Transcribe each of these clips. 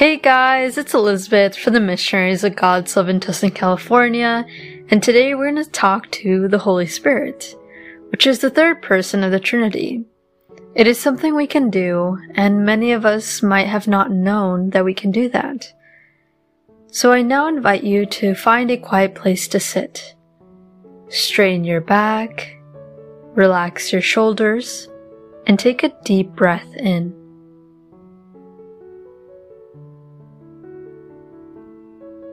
Hey guys, it's Elizabeth from the Missionaries of God's Love in Tustin, California, and today we're going to talk to the Holy Spirit, which is the third person of the Trinity. It is something we can do, and many of us might have not known that we can do that. So I now invite you to find a quiet place to sit. Straighten your back, relax your shoulders, and take a deep breath in.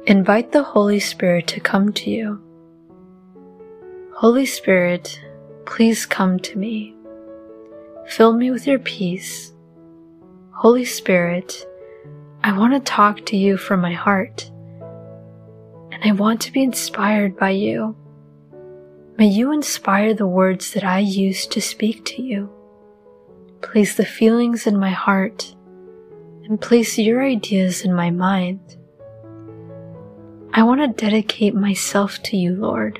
Invite the Holy Spirit to come to you. Holy Spirit, please come to me. Fill me with your peace. Holy Spirit, I want to talk to you from my heart, and I want to be inspired by you. May you inspire the words that I use to speak to you. Place the feelings in my heart, and place your ideas in my mind. I want to dedicate myself to you, Lord.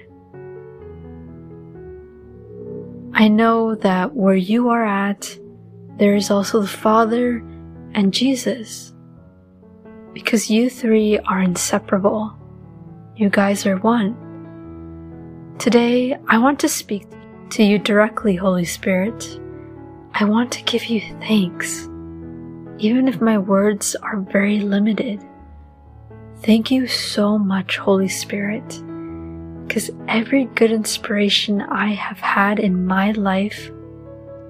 I know that where you are at, there is also the Father and Jesus. Because you three are inseparable. You guys are one. Today, I want to speak to you directly, Holy Spirit. I want to give you thanks, even if my words are very limited. Thank you so much, Holy Spirit, because every good inspiration I have had in my life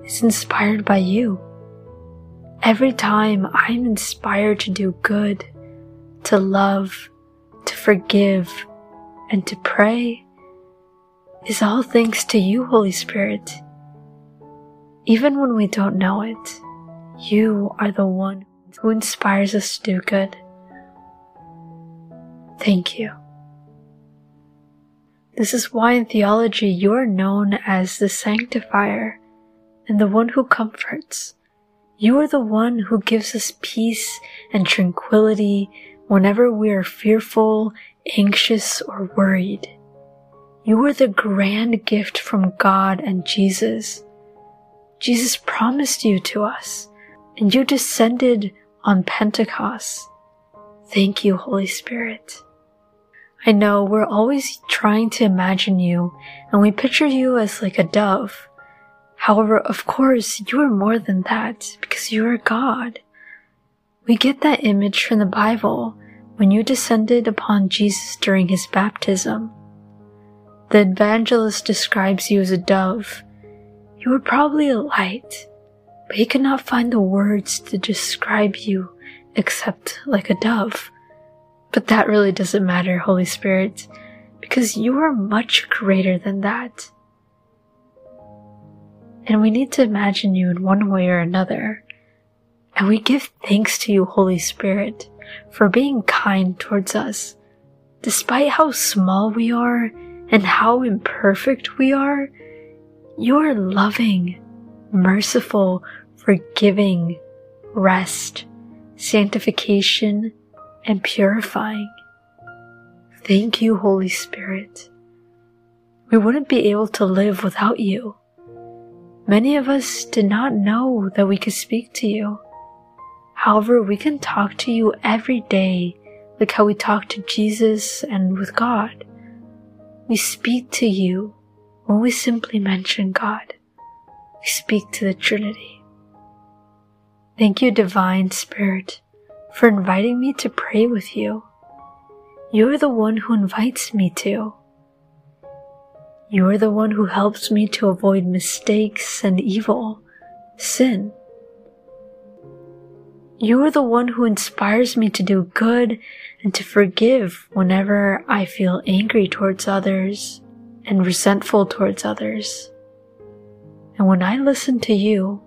is inspired by you. Every time I'm inspired to do good, to love, to forgive, and to pray, is all thanks to you, Holy Spirit. Even when we don't know it, you are the one who inspires us to do good. Thank you. This is why in theology you are known as the sanctifier and the one who comforts. You are the one who gives us peace and tranquility whenever we are fearful, anxious, or worried. You are the grand gift from God and Jesus. Jesus promised you to us, and you descended on Pentecost. Thank you, Holy Spirit. I know we're always trying to imagine you and we picture you as like a dove. However, of course, you are more than that because you are God. We get that image from the Bible when you descended upon Jesus during his baptism. The evangelist describes you as a dove. You were probably a light, but he could not find the words to describe you except like a dove. But that really doesn't matter, Holy Spirit, because you are much greater than that. And we need to imagine you in one way or another. And we give thanks to you, Holy Spirit, for being kind towards us. Despite how small we are and how imperfect we are, you are loving, merciful, forgiving, rest, sanctification, and purifying. Thank you, Holy Spirit. We wouldn't be able to live without you. Many of us did not know that we could speak to you. However, we can talk to you every day, like how we talk to Jesus and with God. We speak to you when we simply mention God. We speak to the Trinity. Thank you, Divine Spirit for inviting me to pray with you. You are the one who invites me to. You are the one who helps me to avoid mistakes and evil, sin. You are the one who inspires me to do good and to forgive whenever I feel angry towards others and resentful towards others. And when I listen to you,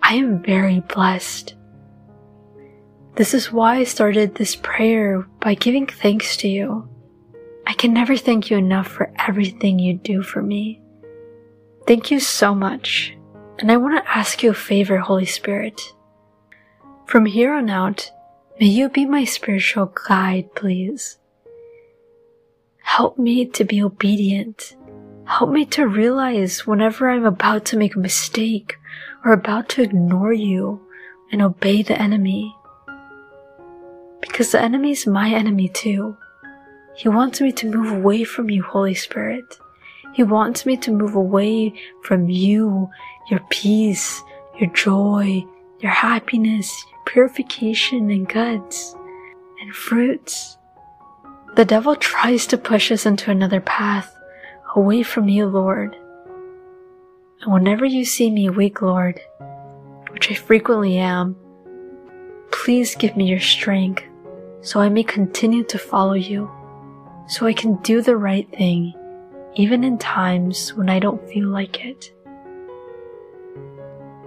I am very blessed. This is why I started this prayer by giving thanks to you. I can never thank you enough for everything you do for me. Thank you so much. And I want to ask you a favor, Holy Spirit. From here on out, may you be my spiritual guide, please. Help me to be obedient. Help me to realize whenever I'm about to make a mistake or about to ignore you and obey the enemy. Because the enemy is my enemy too. He wants me to move away from you, Holy Spirit. He wants me to move away from you, your peace, your joy, your happiness, your purification and goods and fruits. The devil tries to push us into another path away from you, Lord. And whenever you see me weak, Lord, which I frequently am, please give me your strength so I may continue to follow you, so I can do the right thing even in times when I don't feel like it.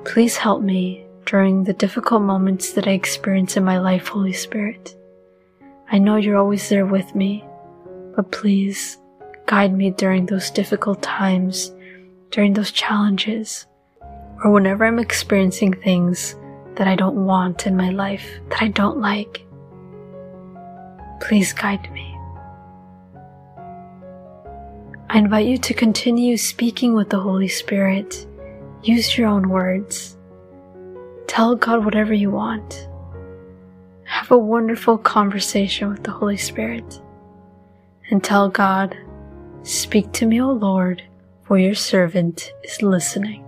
Please help me during the difficult moments that I experience in my life, Holy Spirit. I know you're always there with me, but please guide me during those difficult times, during those challenges, or whenever I'm experiencing things that I don't want in my life, that I don't like. Please guide me. I invite you to continue speaking with the Holy Spirit. Use your own words. Tell God whatever you want. Have a wonderful conversation with the Holy Spirit. And tell God, Speak to me, O Lord, for your servant is listening.